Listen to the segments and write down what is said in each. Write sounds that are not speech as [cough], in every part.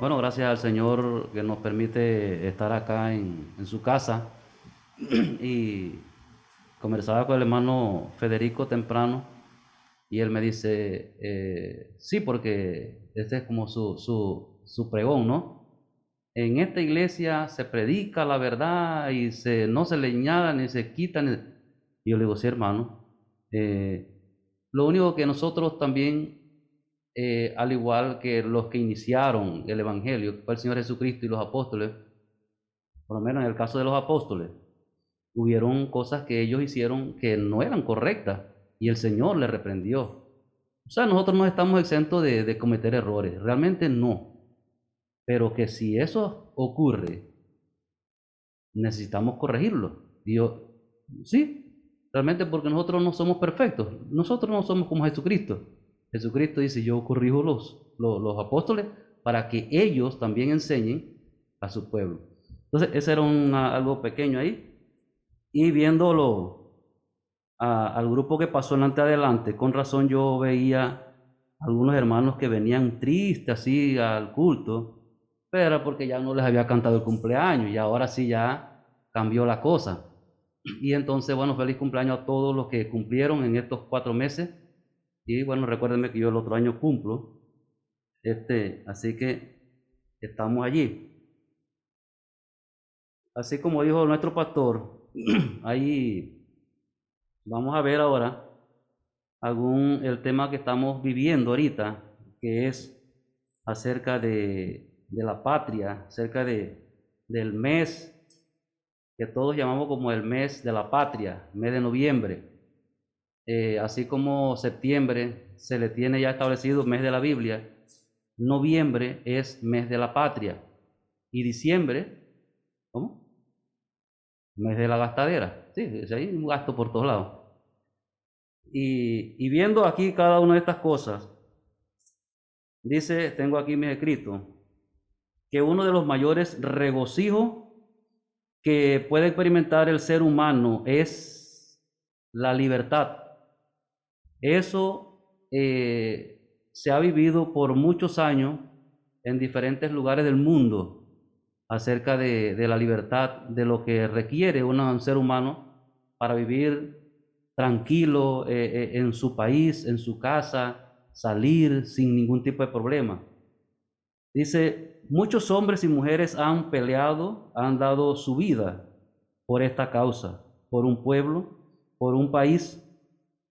Bueno, gracias al Señor que nos permite estar acá en, su casa. [clears throat] y conversaba con el hermano Federico temprano y él me dice, eh, sí, porque este es como su, su, su pregón, ¿no? En esta iglesia se predica la verdad y se, no se le añada ni se quita. Y yo le digo, sí, hermano. Eh, lo único que nosotros también eh, al igual que los que iniciaron el Evangelio, el Señor Jesucristo y los apóstoles, por lo menos en el caso de los apóstoles, hubieron cosas que ellos hicieron que no eran correctas y el Señor les reprendió. O sea, nosotros no estamos exentos de, de cometer errores, realmente no. Pero que si eso ocurre, necesitamos corregirlo. Y yo, sí, realmente porque nosotros no somos perfectos, nosotros no somos como Jesucristo. Jesucristo dice, yo corrijo los, los, apóstoles para que ellos también enseñen a su pueblo. Entonces, ese era un, algo pequeño ahí. Y viéndolo al grupo que pasó delante adelante, con razón yo veía algunos hermanos que venían tristes así al culto, pero era porque ya no les había cantado el cumpleaños y ahora sí ya cambió la cosa. Y entonces, bueno, feliz cumpleaños a todos los que cumplieron en estos cuatro meses y bueno, recuérdenme que yo el otro año cumplo. Este, así que estamos allí. Así como dijo nuestro pastor, [clears throat] ahí vamos a ver ahora algún el tema que estamos viviendo ahorita, que es acerca de, de la patria, acerca de, del mes que todos llamamos como el mes de la patria, mes de noviembre. Eh, así como septiembre se le tiene ya establecido mes de la Biblia, noviembre es mes de la patria y diciembre, ¿cómo? Mes de la gastadera. Sí, hay un gasto por todos lados. Y, y viendo aquí cada una de estas cosas, dice, tengo aquí mi escrito, que uno de los mayores regocijos que puede experimentar el ser humano es la libertad. Eso eh, se ha vivido por muchos años en diferentes lugares del mundo acerca de, la libertad, de lo que requiere un ser humano para vivir tranquilo eh, eh, en su país, en su casa, salir sin ningún tipo de problema. Dice, muchos hombres y mujeres han peleado, han dado su vida por esta causa, por un pueblo, por un país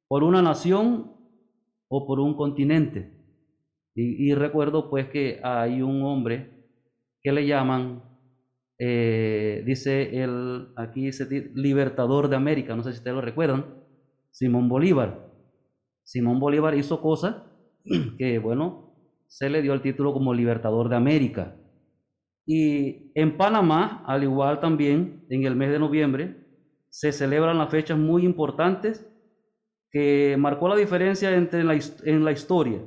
por una nación o por un continente. Y, recuerdo pues que hay un hombre que le llaman, eh, dice el, aquí dice libertador de América, no sé si ustedes lo recuerdan, Simón Bolívar. Simón Bolívar hizo cosas [clears throat] que, bueno, se le dio el título como libertador de América. Y en Panamá, al igual también, en el mes de noviembre, se celebran las fechas muy importantes que marcó la diferencia entre la, en la historia.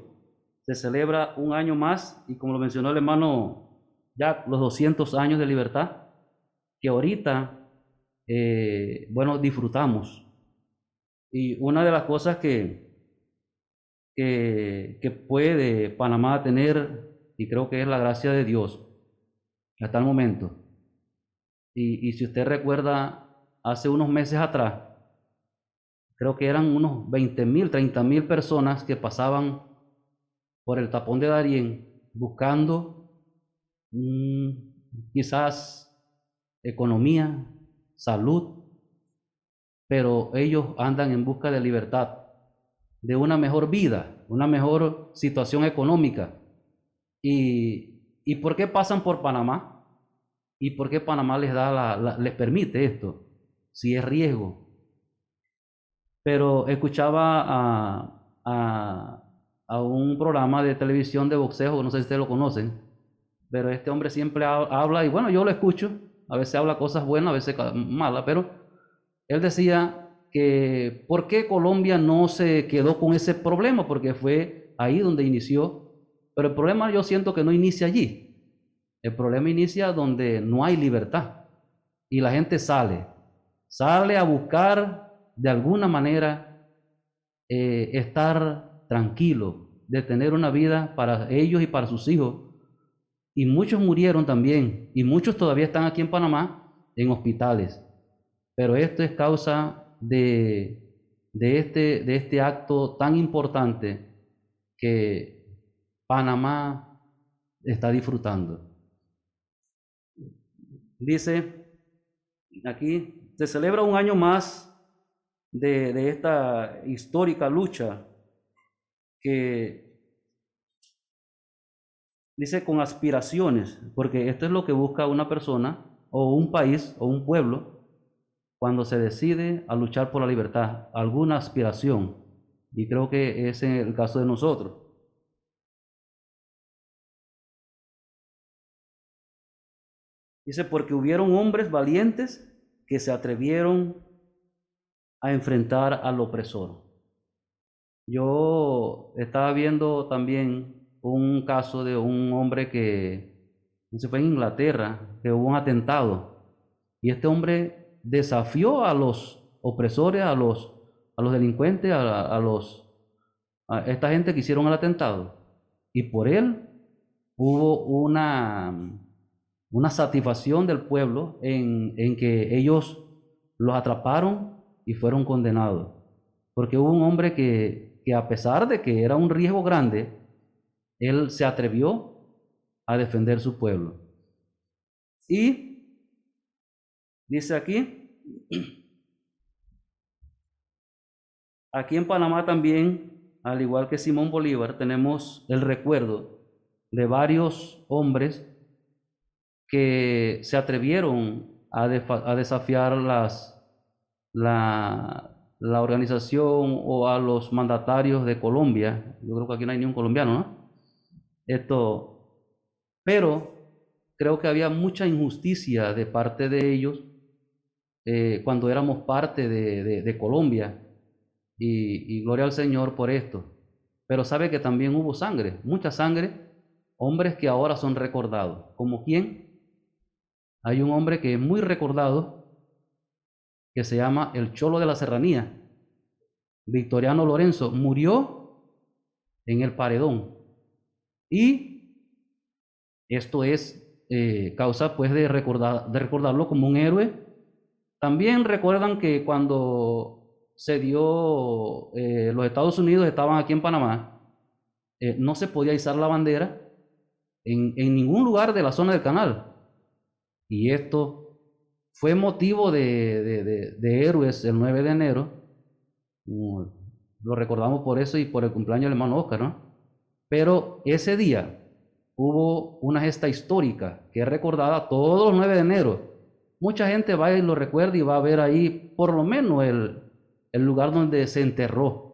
Se celebra un año más y como lo mencionó el hermano, ya los 200 años de libertad, que ahorita, eh, bueno, disfrutamos. Y una de las cosas que, que, que puede Panamá tener, y creo que es la gracia de Dios, hasta el momento. Y, y si usted recuerda, hace unos meses atrás, creo que eran unos 20 mil, 30 mil personas que pasaban por el tapón de Darién buscando quizás economía, salud, pero ellos andan en busca de libertad, de una mejor vida, una mejor situación económica. ¿Y, y por qué pasan por Panamá? ¿Y por qué Panamá les, da les permite esto? Si es riesgo, pero escuchaba a, a, un programa de televisión de boxeo, no sé si ustedes lo conocen, pero este hombre siempre habla, y bueno, yo lo escucho, a veces habla cosas buenas, a veces malas, pero él decía que por qué Colombia no se quedó con ese problema, porque fue ahí donde inició, pero el problema yo siento que no inicia allí, el problema inicia donde no hay libertad y la gente sale, sale a buscar de alguna manera eh, estar tranquilo, de tener una vida para ellos y para sus hijos, Y muchos murieron también, y muchos todavía están aquí en Panamá en hospitales. Pero esto es causa de, de, este, de este acto tan importante que Panamá está disfrutando. Dice aquí, se celebra un año más de, esta histórica lucha que dice con aspiraciones, porque esto es lo que busca una persona o un país o un pueblo cuando se decide a luchar por la libertad, alguna aspiración. Y creo que es el caso de nosotros. Dice, porque hubieron hombres valientes que se atrevieron a enfrentar al opresor. Yo estaba viendo también un caso de un hombre que, se fue en Inglaterra, que hubo un atentado. Y este hombre desafió a los opresores, a los, a los delincuentes, a, los, a esta gente que hicieron el atentado. Y por él hubo una, una satisfacción del pueblo en, en que ellos los atraparon y fueron condenados. Porque hubo un hombre que, que a pesar de que era un riesgo grande, él se atrevió a defender su pueblo. Y dice aquí, aquí en Panamá también, al igual que Simón Bolívar, tenemos el recuerdo de varios hombres que se atrevieron a, desafiar las, la, la organización o a los mandatarios de Colombia. Yo creo que aquí no hay ni un colombiano, ¿no? Esto, pero creo que había mucha injusticia de parte de ellos eh, cuando éramos parte de, Colombia. Y, y, gloria al Señor por esto. Pero sabe que también hubo sangre, mucha sangre, hombres que ahora son recordados. ¿Como quién? Hay un hombre que es muy recordado, que se llama el Cholo de la Serranía. Victoriano Lorenzo murió en el paredón. Y esto es eh, causa pues de, recordar, de recordarlo como un héroe. También recuerdan que cuando se dio, eh, los Estados Unidos estaban aquí en Panamá, eh, no se podía izar la bandera en, en, ningún lugar de la zona del canal. Y esto fue motivo de, de, de, héroes el 9 de enero. Lo recordamos por eso y por el cumpleaños del hermano Oscar, ¿no? Pero ese día hubo una gesta histórica que es recordada todos los 9 de enero. Mucha gente va y lo recuerda y va a ver ahí por lo menos el, el lugar donde se enterró.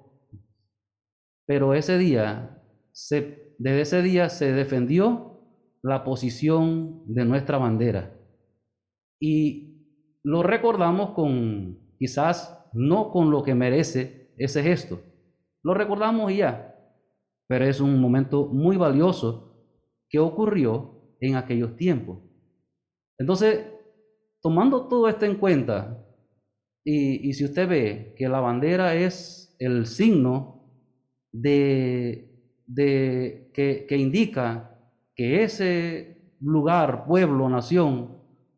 Pero ese día, se, desde ese día se defendió la posición de nuestra bandera. Y lo recordamos con, quizás no con lo que merece ese gesto. Lo recordamos y ya, pero es un momento muy valioso que ocurrió en aquellos tiempos. Entonces, tomando todo esto en cuenta, y, si usted ve que la bandera es el signo de, de que, que indica que ese lugar, pueblo, nación,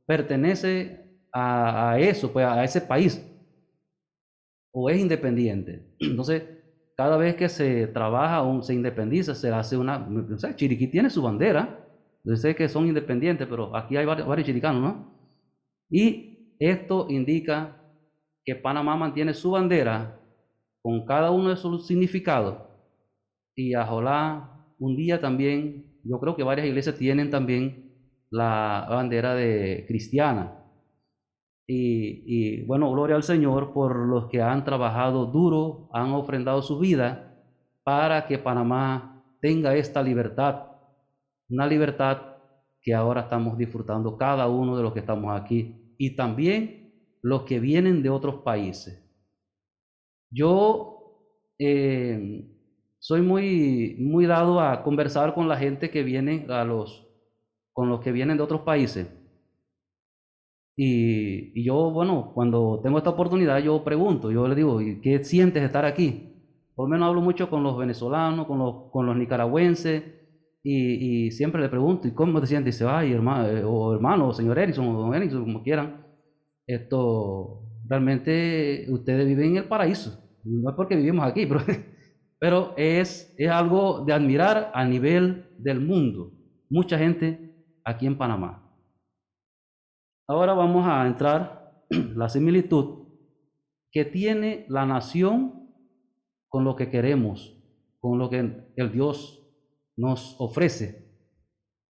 pertenece a, eso, pues a ese país, o es independiente. [clears throat] Entonces, cada vez que se trabaja o se independiza, se hace una... Chiriquí tiene su bandera, yo sé que son independientes, pero aquí hay varios, chiricanos, ¿no? Y esto indica que Panamá mantiene su bandera con cada uno de sus significados. Y Ajolá, un día también, yo creo que varias iglesias tienen también la bandera de cristiana. Y, bueno, gloria al Señor por los que han trabajado duro, han ofrendado su vida para que Panamá tenga esta libertad, una libertad que ahora estamos disfrutando cada uno de los que estamos aquí y también los que vienen de otros países. Yo eh, soy muy, muy dado a conversar con la gente que viene a los, con los que vienen de otros países y, yo, bueno, cuando tengo esta oportunidad, yo pregunto, yo le digo, ¿qué sientes estar aquí? Por lo menos hablo mucho con los venezolanos, con los, nicaragüenses, y, siempre le pregunto, ¿y cómo te sientes? Dice, ay, hermano, o hermano, o señor Erickson, o don Erickson, como quieran. Esto, realmente ustedes viven en el paraíso. No es porque vivimos aquí, [laughs] pero, pero es, es algo de admirar a nivel del mundo. Mucha gente aquí en Panamá. Ahora vamos a entrar [clears throat] la similitud que tiene la nación con lo que queremos, con lo que el Dios nos ofrece.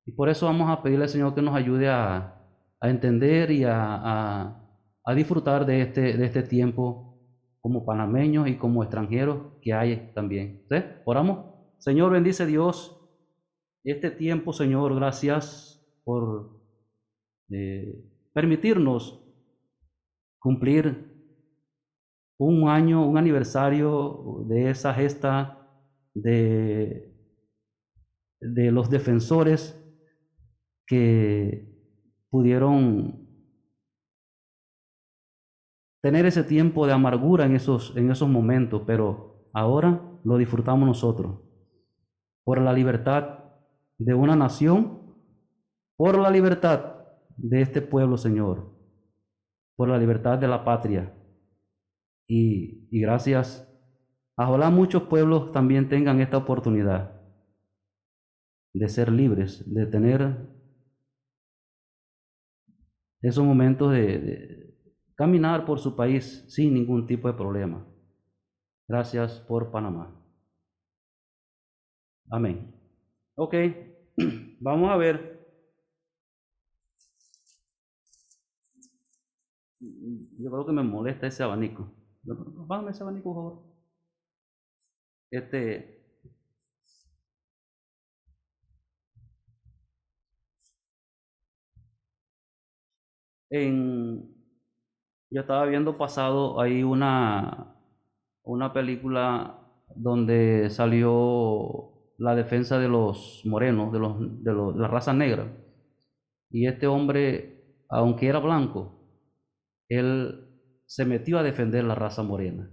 Y por eso vamos a pedirle al Señor que nos ayude a, entender y a, a, a, disfrutar de este, de este tiempo como panameños y como extranjeros que hay también. ¿Sí? Oramos. Señor, bendice Dios este tiempo, Señor. Gracias por eh, permitirnos cumplir un año, un aniversario de esa gesta de, de los defensores que pudieron tener ese tiempo de amargura en esos, en esos momentos, pero ahora lo disfrutamos nosotros por la libertad de una nación, por la libertad de este pueblo, Señor, por la libertad de la patria. Y, y gracias. Ojalá muchos pueblos también tengan esta oportunidad de ser libres, de tener esos momentos de, de, caminar por su país sin ningún tipo de problema. Gracias por Panamá. Amén. Ok, [clears throat] vamos a ver yo creo que me molesta ese abanico. Bájame ese abanico, por favor. Este. En, yo estaba viendo pasado ahí una, una película donde salió la defensa de los morenos, de, los, de la raza negra. Y este hombre, aunque era blanco, él se metió a defender la raza morena.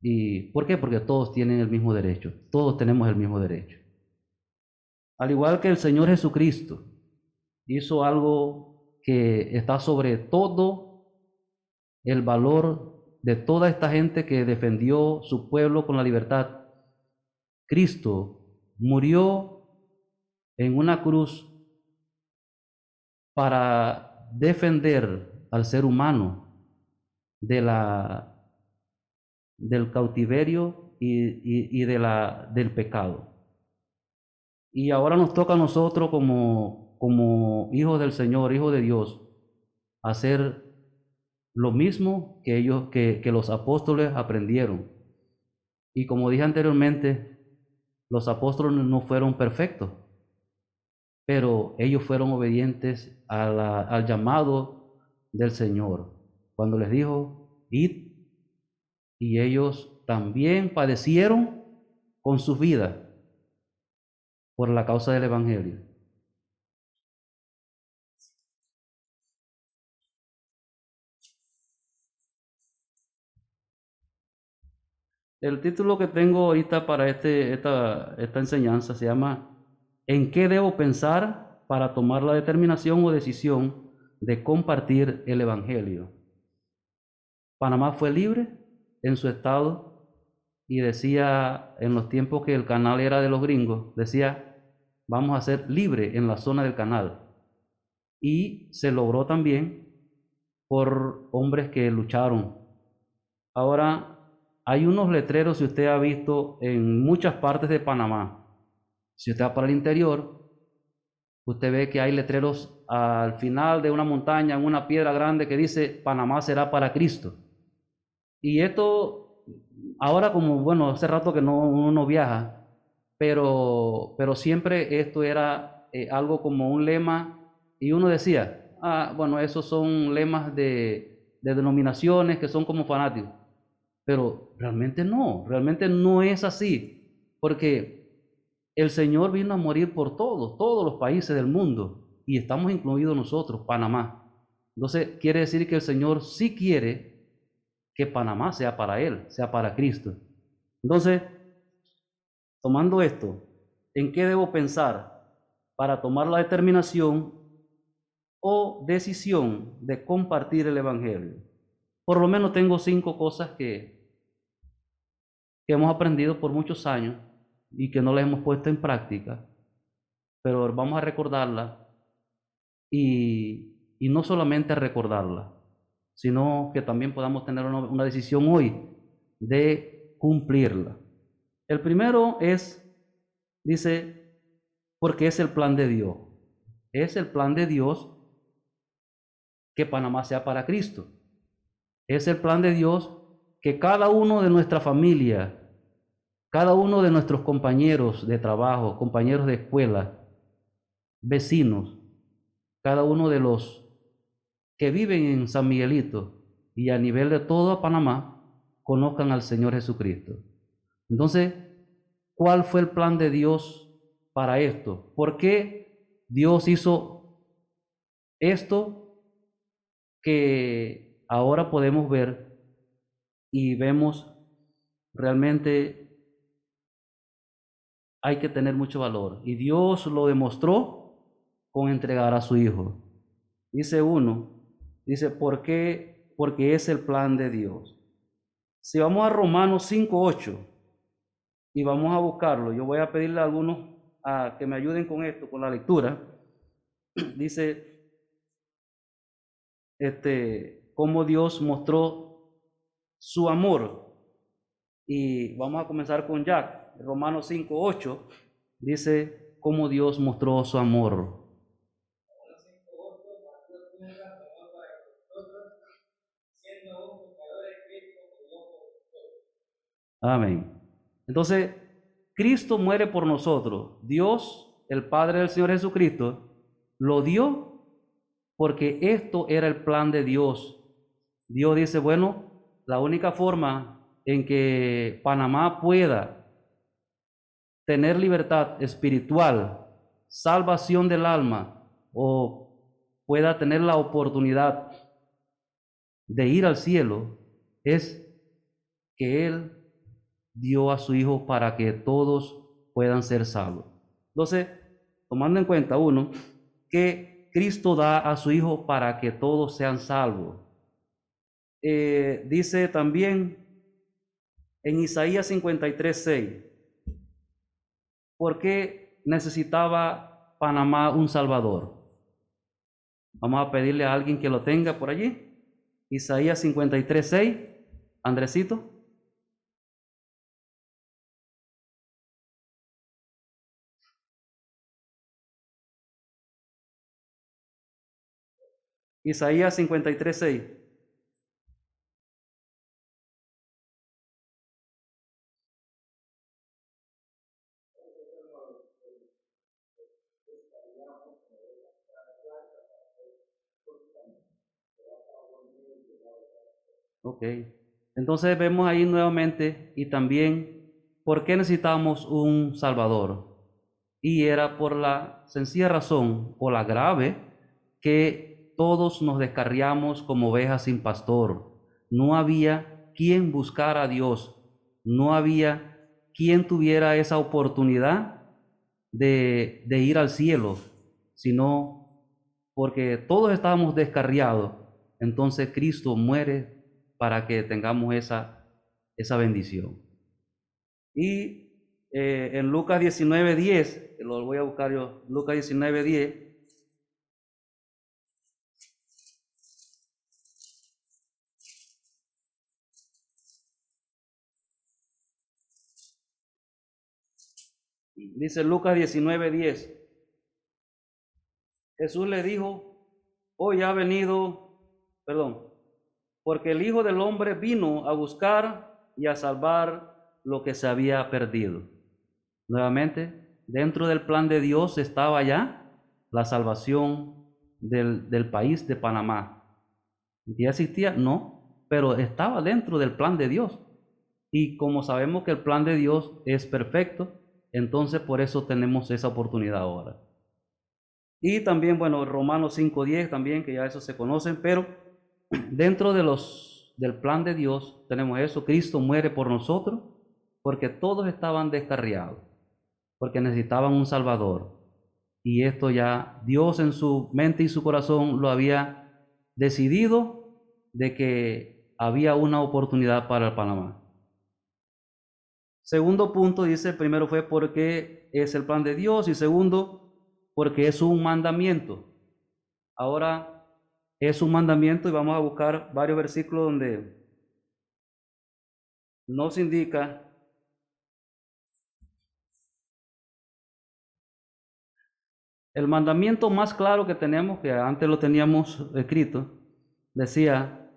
¿Y por qué? Porque todos tienen el mismo derecho, todos tenemos el mismo derecho. Al igual que el Señor Jesucristo hizo algo que está sobre todo el valor de toda esta gente que defendió su pueblo con la libertad. Cristo murió en una cruz para defender al ser humano del cautiverio y, del pecado. Y ahora nos toca a nosotros como, hijos del Señor, hijos de Dios, hacer lo mismo que ellos, que, los apóstoles aprendieron. Y como dije anteriormente, los apóstoles no fueron perfectos, pero ellos fueron obedientes al llamado del Señor cuando les dijo, id, y ellos también padecieron con sus vidas por la causa del Evangelio. El título que tengo ahorita para este, esta, esta enseñanza se llama ¿En qué debo pensar para tomar la determinación o decisión de compartir el Evangelio? Panamá fue libre en su estado y decía en los tiempos que el canal era de los gringos, decía, vamos a ser libre en la zona del canal. Y se logró también por hombres que lucharon. Ahora, hay unos letreros, si usted ha visto, en muchas partes de Panamá. Si usted va para el interior, usted ve que hay letreros al final de una montaña, en una piedra grande que dice, Panamá será para Cristo. Y esto, ahora como, bueno, hace rato que no, uno no viaja, pero, pero siempre esto era eh, algo como un lema y uno decía, ah, bueno, esos son lemas de denominaciones que son como fanáticos. Pero realmente no, realmente no es así, porque el Señor vino a morir por todos, todos los países del mundo, y estamos incluidos nosotros, Panamá. Entonces, quiere decir que el Señor sí quiere que Panamá sea para Él, sea para Cristo. Entonces, tomando esto, en qué debo pensar para tomar la determinación o decisión de compartir el Evangelio. Por lo menos tengo cinco cosas que, que hemos aprendido por muchos años y que no las hemos puesto en práctica, pero vamos a recordarla y, no solamente recordarla, sino que también podamos tener una, una decisión hoy de cumplirla. El primero es, dice, porque es el plan de Dios. Es el plan de Dios que Panamá sea para Cristo. Es el plan de Dios que cada uno de nuestra familia, cada uno de nuestros compañeros de trabajo, compañeros de escuela, vecinos, cada uno de los que viven en San Miguelito y a nivel de todo Panamá, conozcan al Señor Jesucristo. Entonces, ¿cuál fue el plan de Dios para esto? ¿Por qué Dios hizo esto que ahora podemos ver y vemos realmente hay que tener mucho valor. Y Dios lo demostró con entregar a su Hijo. Dice uno, dice, ¿por qué? Porque es el plan de Dios. Si vamos a Romanos 5.8 y vamos a buscarlo, yo voy a pedirle a algunos a que me ayuden con esto, con la lectura. [clears throat] Dice, este, cómo Dios mostró su amor. Y vamos a comenzar con Jack. Romanos 5, 8 dice cómo Dios mostró su amor. Amén. Entonces, Cristo muere por nosotros. Dios, el Padre del Señor Jesucristo, lo dio porque esto era el plan de Dios. Dios dice, bueno, la única forma en que Panamá pueda tener libertad espiritual, salvación del alma, o pueda tener la oportunidad de ir al cielo, es que Él dio a su Hijo para que todos puedan ser salvos. Entonces, tomando en cuenta, uno, que Cristo da a su Hijo para que todos sean salvos. Eh, dice también en Isaías 53, 6, ¿por qué necesitaba Panamá un Salvador? Vamos a pedirle a alguien que lo tenga por allí. Isaías 53, 6, Andresito. Isaías 53, 6. Ok. Entonces vemos ahí nuevamente y también por qué necesitamos un Salvador. Y era por la sencilla razón o la grave que todos nos descarriamos como ovejas sin pastor. No había quien buscara a Dios. No había quien tuviera esa oportunidad de, de ir al cielo, sino porque todos estábamos descarriados. Entonces Cristo muere para que tengamos esa, esa bendición. Y eh, en Lucas 19, 10, lo voy a buscar yo, Lucas 19, 10, Dice Lucas 19:10. Jesús le dijo, hoy ha venido, perdón, porque el Hijo del Hombre vino a buscar y a salvar lo que se había perdido. Nuevamente, dentro del plan de Dios estaba ya la salvación del, del país de Panamá. ¿Ya existía? No, pero estaba dentro del plan de Dios. Y como sabemos que el plan de Dios es perfecto, entonces por eso tenemos esa oportunidad ahora. Y también, bueno, Romanos 5.10 también, que ya eso se conocen, pero dentro de los, del plan de Dios tenemos eso, Cristo muere por nosotros porque todos estaban descarriados. porque necesitaban un Salvador. Y esto ya Dios en su mente y su corazón lo había decidido de que había una oportunidad para el Panamá. Segundo punto dice, primero fue porque es el plan de Dios y segundo, porque es un mandamiento. Ahora es un mandamiento y vamos a buscar varios versículos donde nos indica el mandamiento más claro que tenemos, que antes lo teníamos escrito, decía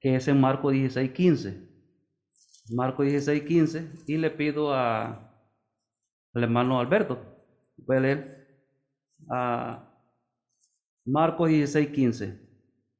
que es en Marco 16, 15. Marco 16, 15, y le pido a, al hermano Alberto, puede leer, a Marcos 16, 15,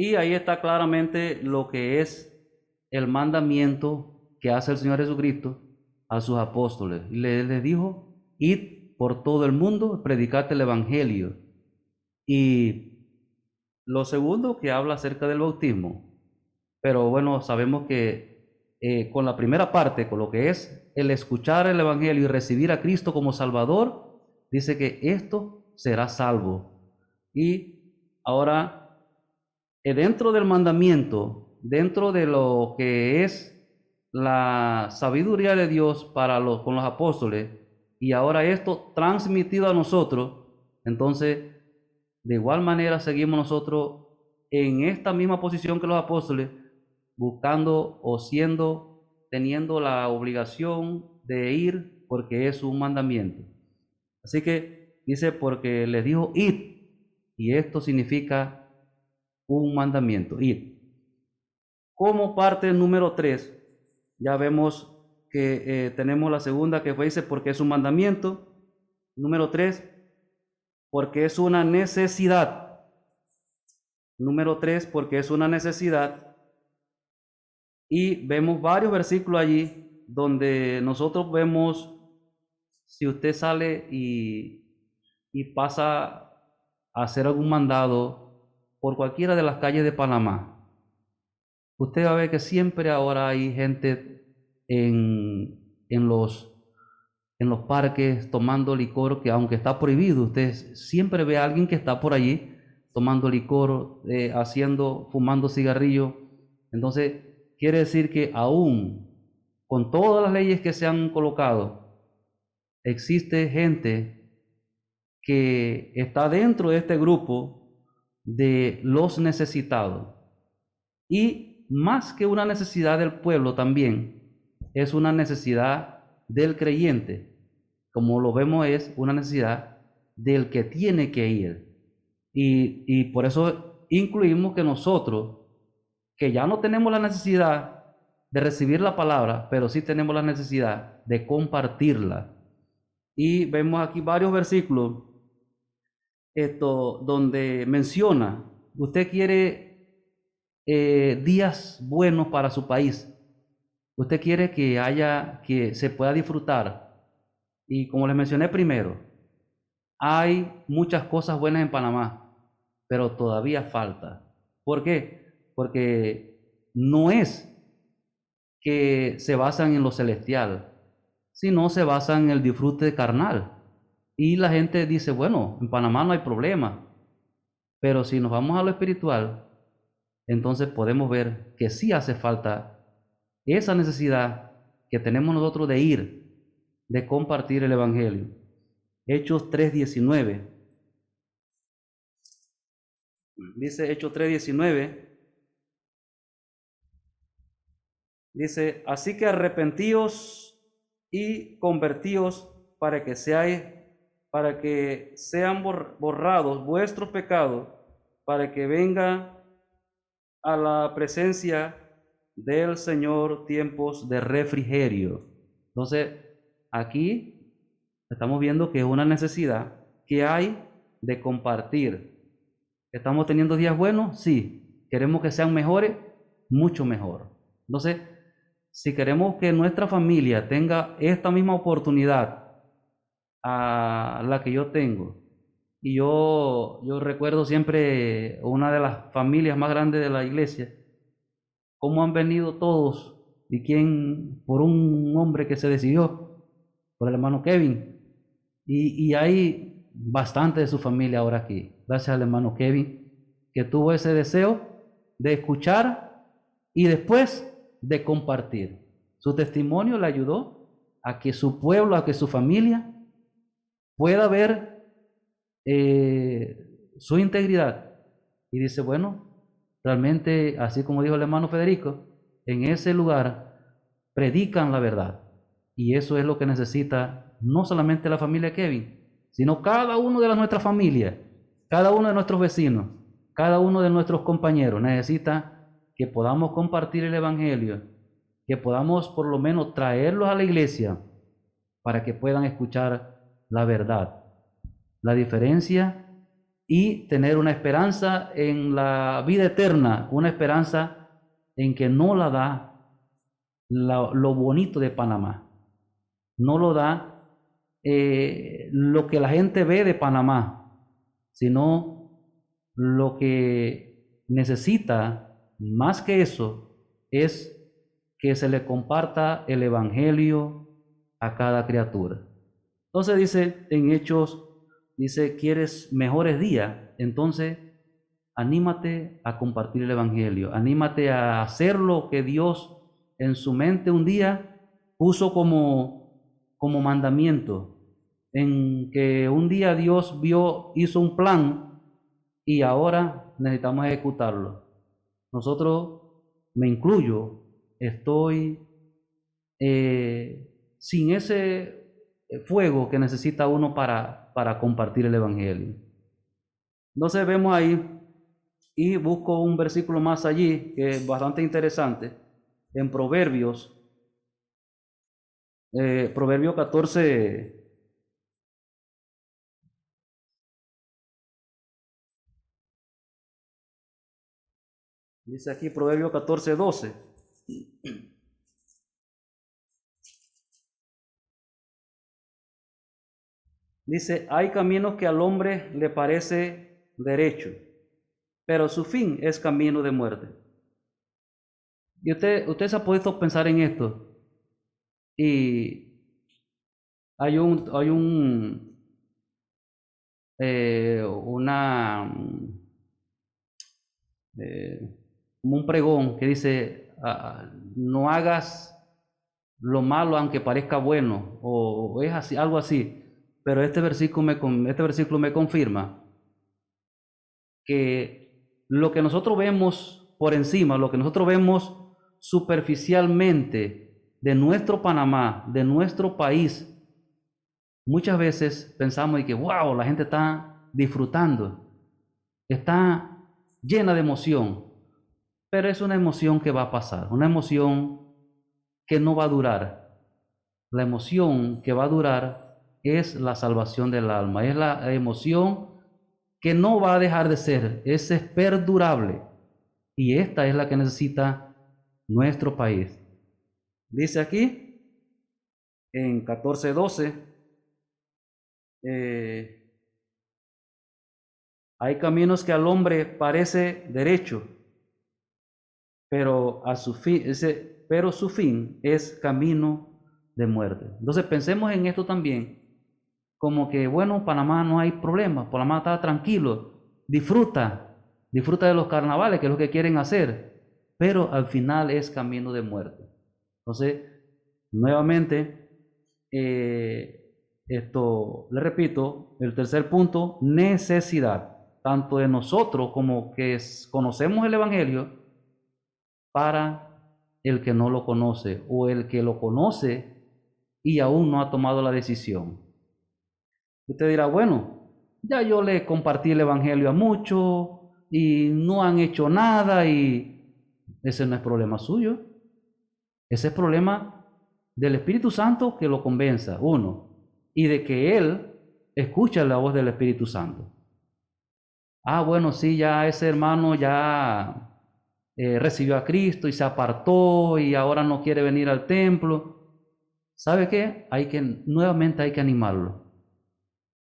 Y ahí está claramente lo que es el mandamiento que hace el Señor Jesucristo a sus apóstoles. Le, les dijo, id por todo el mundo, predicate el Evangelio. Y lo segundo que habla acerca del bautismo. Pero bueno, sabemos que eh, con la primera parte, con lo que es el escuchar el Evangelio y recibir a Cristo como Salvador, dice que esto será salvo. Y ahora dentro del mandamiento, dentro de lo que es la sabiduría de Dios para los, con los apóstoles, y ahora esto transmitido a nosotros, entonces de igual manera seguimos nosotros en esta misma posición que los apóstoles, buscando o siendo, teniendo la obligación de ir porque es un mandamiento. Así que dice, porque les dijo id, y esto significa un mandamiento, ir. Como parte número tres, ya vemos que eh, tenemos la segunda que fue dice porque es un mandamiento. Número tres, porque es una necesidad. Número tres, porque es una necesidad. Y vemos varios versículos allí donde nosotros vemos, si usted sale y, y pasa a hacer algún mandado, por cualquiera de las calles de Panamá, usted va a ver que siempre ahora hay gente en, en, los, en los parques tomando licor, que aunque está prohibido, usted siempre ve a alguien que está por allí tomando licor, eh, haciendo, fumando cigarrillo. Entonces, quiere decir que aún con todas las leyes que se han colocado, existe gente que está dentro de este grupo de los necesitados. Y más que una necesidad del pueblo también, es una necesidad del creyente. Como lo vemos es una necesidad del que tiene que ir. Y, y por eso incluimos que nosotros, que ya no tenemos la necesidad de recibir la palabra, pero sí tenemos la necesidad de compartirla. Y vemos aquí varios versículos esto, donde menciona, usted quiere eh, días buenos para su país, usted quiere que haya, que se pueda disfrutar. Y como les mencioné primero, hay muchas cosas buenas en Panamá, pero todavía falta. ¿Por qué? Porque no es que se basan en lo celestial, sino se basan en el disfrute carnal. Y la gente dice, bueno, en Panamá no hay problema, pero si nos vamos a lo espiritual, entonces podemos ver que sí hace falta esa necesidad que tenemos nosotros de ir, de compartir el Evangelio. Hechos 3.19. Dice Hechos 3.19. Dice, así que arrepentíos y convertíos para que seáis para que sean borrados vuestros pecados, para que venga a la presencia del Señor tiempos de refrigerio. Entonces, aquí Estamos viendo que es una necesidad que hay de compartir. ¿Estamos teniendo días buenos? Sí. ¿Queremos que sean mejores? Mucho mejor. Entonces, si queremos que nuestra familia tenga esta misma oportunidad a la que yo tengo, y yo, yo recuerdo siempre una de las familias más grandes de la iglesia, cómo han venido todos y quién, por un hombre que se decidió, por el hermano Kevin. Y, y hay bastante de su familia ahora aquí, gracias al hermano Kevin, que tuvo ese deseo de escuchar y después de compartir. Su testimonio le ayudó a que su pueblo, a que su familia pueda ver eh, su integridad. Y dice, bueno, realmente, así como dijo el hermano Federico, en ese lugar predican la verdad. Y eso es lo que necesita no solamente la familia Kevin, sino cada uno de la, nuestra familia, cada uno de nuestros vecinos, cada uno de nuestros compañeros necesita que podamos compartir el Evangelio, que podamos por lo menos traerlos a la iglesia para que puedan escuchar la verdad, la diferencia y tener una esperanza en la vida eterna, una esperanza en que no la da lo bonito de Panamá, no lo da eh, lo que la gente ve de Panamá, sino lo que necesita más que eso es que se le comparta el Evangelio a cada criatura. Entonces dice en Hechos, dice, ¿quieres mejores días? Entonces, anímate a compartir el Evangelio, anímate a hacer lo que Dios en su mente un día puso como, como mandamiento, en que un día Dios vio, hizo un plan y ahora necesitamos ejecutarlo. Nosotros, me incluyo, estoy eh, sin ese fuego que necesita uno para, para compartir el Evangelio. Entonces vemos ahí, y busco un versículo más allí, que es bastante interesante, en Proverbios, eh, Proverbio 14, Dice aquí Proverbio 14, 12. Dice, hay caminos que al hombre le parece derecho, pero su fin es camino de muerte. Y usted, usted se ha puesto a pensar en esto. Y hay un, hay un, eh, una, eh, un pregón que dice, ah, no hagas lo malo aunque parezca bueno, o, es así, algo así. Pero este versículo, me, este versículo me confirma que lo que nosotros vemos por encima, lo que nosotros vemos superficialmente de nuestro Panamá, de nuestro país, muchas veces pensamos y que, wow, la gente está disfrutando, está llena de emoción, pero es una emoción que va a pasar, una emoción que no va a durar. La emoción que va a durar es la salvación del alma, es la emoción que no va a dejar de ser, es perdurable. Y esta es la que necesita nuestro país. Dice aquí en 14.12, eh, hay caminos que al hombre parece derecho, pero, a su fin, ese, pero su fin es camino de muerte. Entonces pensemos en esto también, como que, bueno, Panamá no hay problema, Panamá está tranquilo, disfruta, disfruta de los carnavales, que es lo que quieren hacer pero al final es camino de muerte. Entonces, nuevamente, eh, esto, le repito, el tercer punto, necesidad, tanto de nosotros como que conocemos el Evangelio, para el que no lo conoce o el que lo conoce y aún no ha tomado la decisión. Usted dirá, bueno, ya yo le compartí el Evangelio a muchos y no han hecho nada y ese no es problema suyo. Ese es problema del Espíritu Santo que lo convenza, uno. y de que él escucha la voz del Espíritu Santo. Ah, bueno, sí, ya ese hermano ya eh, recibió a Cristo y se apartó y ahora no quiere venir al templo. ¿Sabe qué? Hay que, nuevamente hay que animarlo.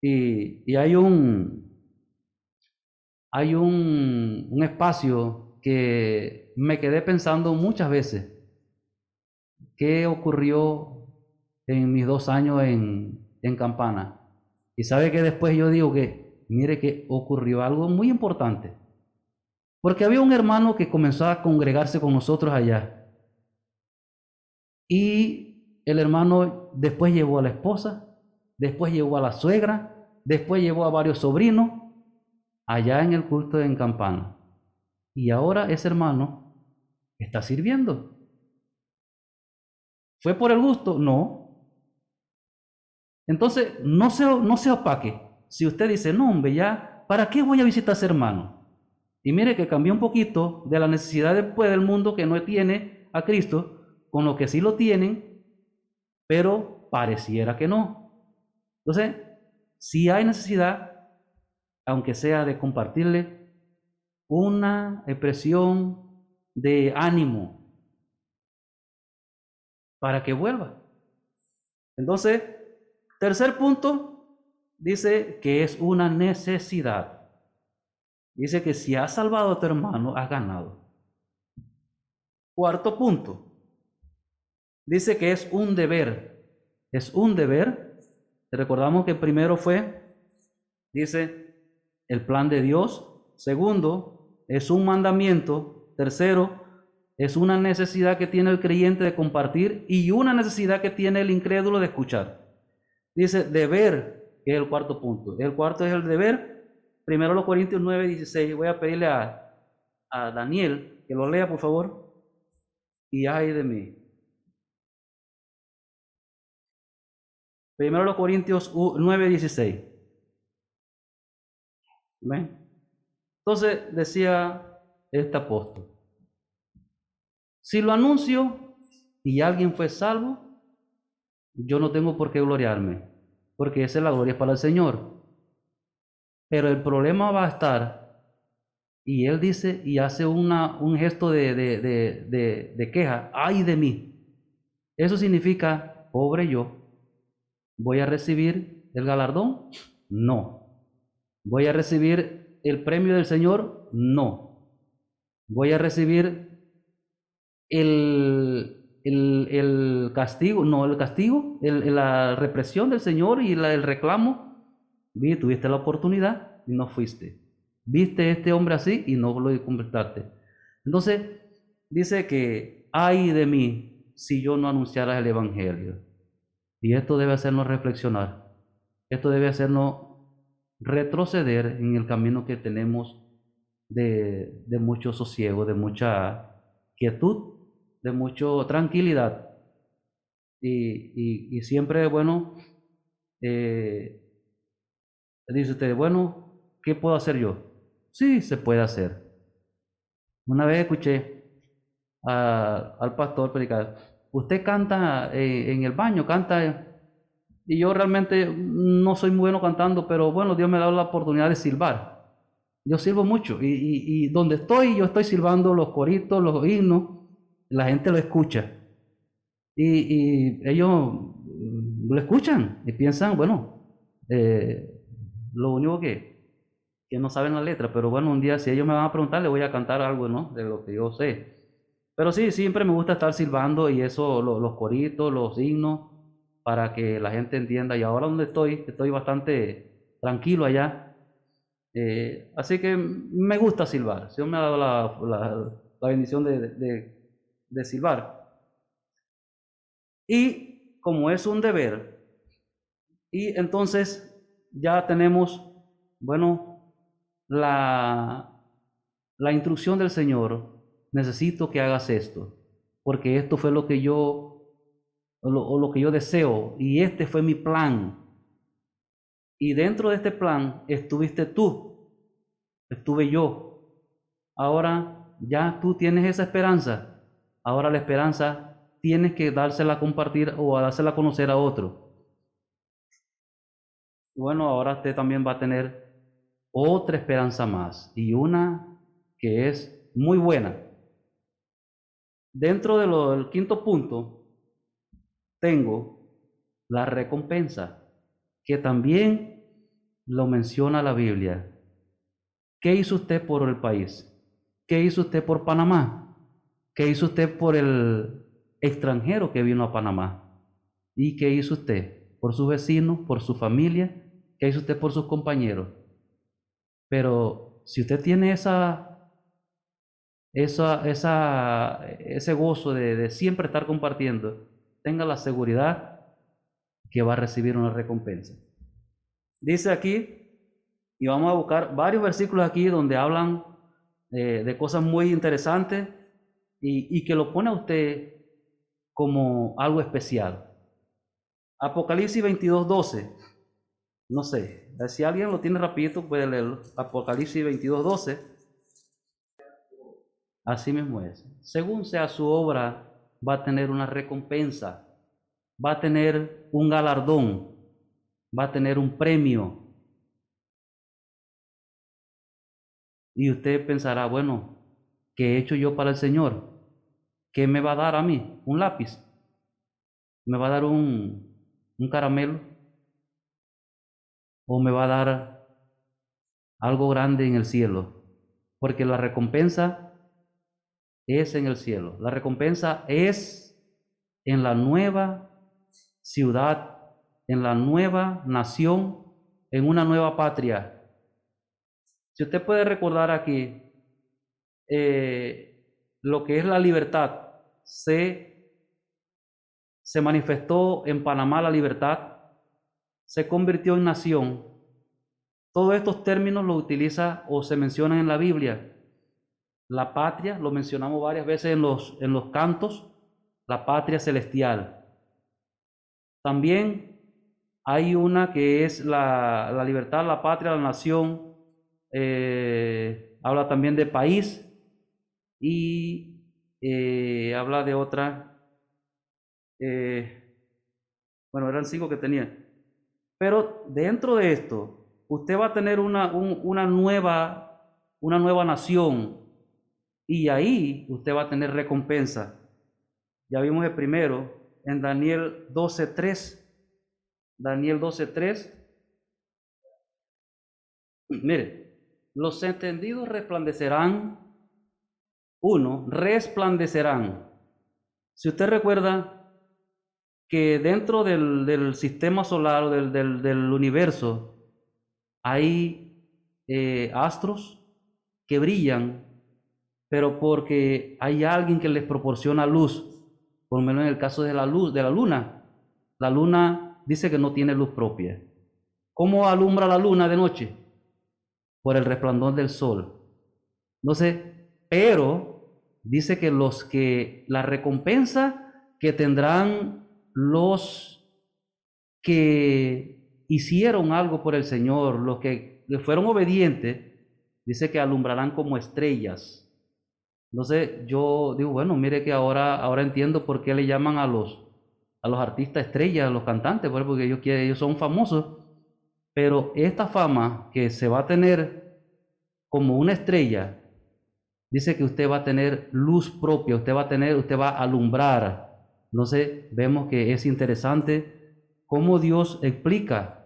Y, hay un, hay un, un espacio que me quedé pensando muchas veces. ¿Qué ocurrió en mis dos años en, en Campana? Y sabe que después yo digo que, mire que ocurrió algo muy importante. Porque había un hermano que comenzó a congregarse con nosotros allá. Y el hermano después llevó a la esposa, después llevó a la suegra, después llevó a varios sobrinos allá en el culto en Campana. Y ahora ese hermano está sirviendo. ¿Fue por el gusto? No. Entonces, no se, no se opaque. Si usted dice, no, hombre, ya, ¿para qué voy a visitar a ese hermano? Y mire que cambió un poquito de la necesidad después del mundo que no tiene a Cristo, con lo que sí lo tienen, pero pareciera que no. Entonces, si hay necesidad, aunque sea de compartirle una expresión de ánimo para que vuelva. Entonces, tercer punto, dice que es una necesidad. Dice que si has salvado a tu hermano, has ganado. Cuarto punto. Dice que es un deber. Es un deber. Recordamos que primero fue, dice, el plan de Dios. Segundo, es un mandamiento. Tercero, es una necesidad que tiene el creyente de compartir y una necesidad que tiene el incrédulo de escuchar. Dice deber, que es el cuarto punto. El cuarto es el deber Primero los Corintios 9, 16. Voy a pedirle a, a Daniel que lo lea, por favor. Y ay de mí. Primero Corintios 9, 16. ¿Ven? Entonces decía este apóstol, si lo anuncio y alguien fue salvo, yo no tengo por qué gloriarme, porque esa es la gloria para el Señor. Pero el problema va a estar, y él dice y hace un gesto de queja, ay de mí. Eso significa, pobre yo, ¿voy a recibir el galardón? No. ¿Voy a recibir el premio del Señor? No. ¿Voy a recibir el, el, el castigo? No, el castigo, el, la represión del Señor y el reclamo Vi, tuviste la oportunidad y no fuiste. Viste este hombre así y no lo completaste. Entonces, dice que ay de mí si yo no anunciara el Evangelio. Y esto debe hacernos reflexionar. Esto debe hacernos retroceder en el camino que tenemos de, mucho sosiego, de mucha quietud, de mucha tranquilidad. Y, y, siempre, bueno, eh, Dice usted, bueno, ¿qué puedo hacer yo? Sí, se puede hacer. Una vez escuché al pastor predicar, usted canta eh, en el baño, canta, y yo realmente no soy muy bueno cantando, pero bueno, Dios me ha dado la oportunidad de silbar. Yo silbo mucho, y, donde estoy, yo estoy silbando los coritos, los himnos, la gente lo escucha. Y, ellos lo escuchan y piensan, bueno, eh, lo único que, que no saben la letra, pero bueno, un día si ellos me van a preguntar, le voy a cantar algo, ¿no? De lo que yo sé. Pero sí, siempre me gusta estar silbando y eso, los coritos, los himnos, para que la gente entienda. Y ahora donde estoy, estoy bastante tranquilo allá. Eh, así que me gusta silbar. Dios me ha dado la, la, bendición de, de, de silbar. Y como es un deber, y entonces ya tenemos, bueno, la, la instrucción del Señor, necesito que hagas esto, porque esto fue lo que yo, lo, lo que yo deseo, y este fue mi plan. Y dentro de este plan estuviste tú, estuve yo. Ahora ya tú tienes esa esperanza. Ahora la esperanza tienes que dársela a compartir o a dársela a conocer a otro. bueno, ahora usted también va a tener otra esperanza más y una que es muy buena. Dentro del quinto punto, tengo la recompensa, que también lo menciona la Biblia. ¿Qué hizo usted por el país? ¿Qué hizo usted por Panamá? ¿Qué hizo usted por el extranjero que vino a Panamá? ¿Y qué hizo usted por sus vecinos, por su familia? ¿Qué hizo usted por sus compañeros? Pero si usted tiene esa, esa, ese gozo de, siempre estar compartiendo, tenga la seguridad que va a recibir una recompensa. Dice aquí, y vamos a buscar varios versículos aquí donde hablan eh, de cosas muy interesantes y, y que lo pone a usted como algo especial. Apocalipsis 22, 12. No sé, si alguien lo tiene rapidito puede leerlo. Apocalipsis 22, 12. Así mismo es. Según sea su obra, va a tener una recompensa, va a tener un galardón, va a tener un premio. Y usted pensará, bueno, ¿qué he hecho yo para el Señor? ¿Qué me va a dar a mí? ¿Un lápiz? ¿Me va a dar un, un caramelo? ¿O me va a dar algo grande en el cielo? Porque la recompensa es en el cielo. La recompensa es en la nueva ciudad, en la nueva nación, en una nueva patria. Si usted puede recordar aquí, eh, lo que es la libertad, se, manifestó en Panamá la libertad, se convirtió en nación. Todos estos términos los utiliza o se mencionan en la Biblia. La patria, lo mencionamos varias veces en los, en los cantos, la patria celestial. También hay una que es la, la libertad, la patria, la nación. Eh, habla también de país y eh, habla de otra. Eh, bueno, eran cinco que tenía. Pero dentro de esto, usted va a tener una, una, nueva, una nueva nación y ahí usted va a tener recompensa. Ya vimos el primero en Daniel 12.3. Daniel 12.3. Mire, los entendidos resplandecerán. Uno, resplandecerán. Si usted recuerda que dentro del, sistema solar o del, del, universo hay eh, astros que brillan, pero porque hay alguien que les proporciona luz por lo menos en el caso de la luz, de la luna. La luna dice que no tiene luz propia. ¿Cómo alumbra la luna de noche? Por el resplandor del sol. No sé, pero dice que los que la recompensa que tendrán los que hicieron algo por el Señor, los que fueron obedientes, dice que alumbrarán como estrellas entonces yo digo, bueno, mire que ahora, ahora entiendo por qué le llaman a los, a los artistas estrellas, a los cantantes, pues, porque ellos, ellos son famosos. Pero esta fama que se va a tener como una estrella, dice que usted va a tener luz propia, usted va a tener, usted va a alumbrar. Entonces vemos que es interesante cómo Dios explica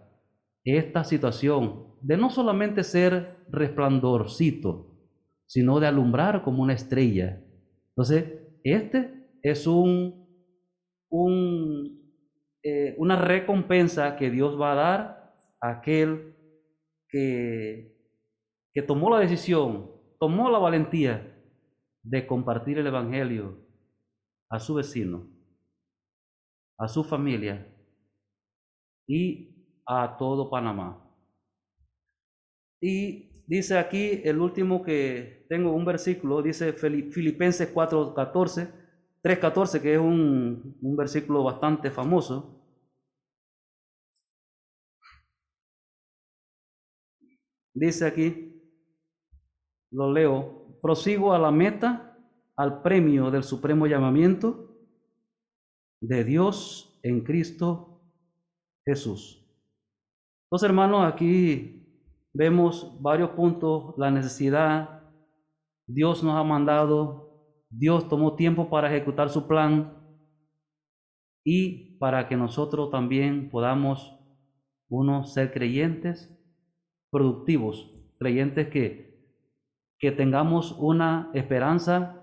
esta situación de no solamente ser resplandorcito, sino de alumbrar como una estrella. Entonces, este es un, eh, una recompensa que Dios va a dar a aquel que, que tomó la decisión, tomó la valentía de compartir el Evangelio a su vecino, a su familia y a todo Panamá. Y dice aquí el último que tengo un versículo, dice Filipenses 4:14, 3:14, que es un, un versículo bastante famoso. Dice aquí, lo leo, prosigo a la meta, al premio del supremo llamamiento de Dios en Cristo Jesús. Entonces, hermanos, aquí vemos varios puntos, la necesidad, Dios nos ha mandado, Dios tomó tiempo para ejecutar su plan y para que nosotros también podamos, uno, ser creyentes productivos, creyentes que, que tengamos una esperanza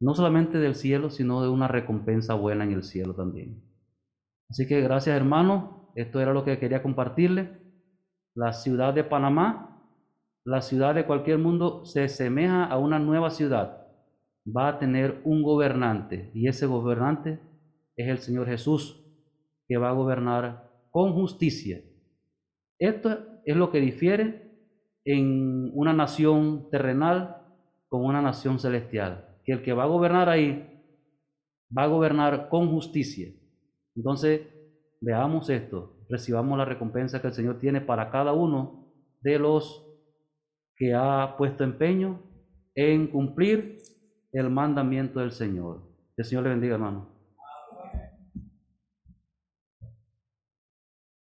no solamente del cielo, sino de una recompensa buena en el cielo también. Así que gracias hermano, esto era lo que quería compartirle. La ciudad de Panamá, la ciudad de cualquier mundo, se asemeja a una nueva ciudad. Va a tener un gobernante y ese gobernante es el Señor Jesús, que va a gobernar con justicia. Esto es lo que difiere en una nación terrenal con una nación celestial que el que va a gobernar ahí va a gobernar con justicia. Entonces, veamos esto, recibamos la recompensa que el Señor tiene para cada uno de los que ha puesto empeño en cumplir el mandamiento del Señor. El Señor le bendiga, hermano.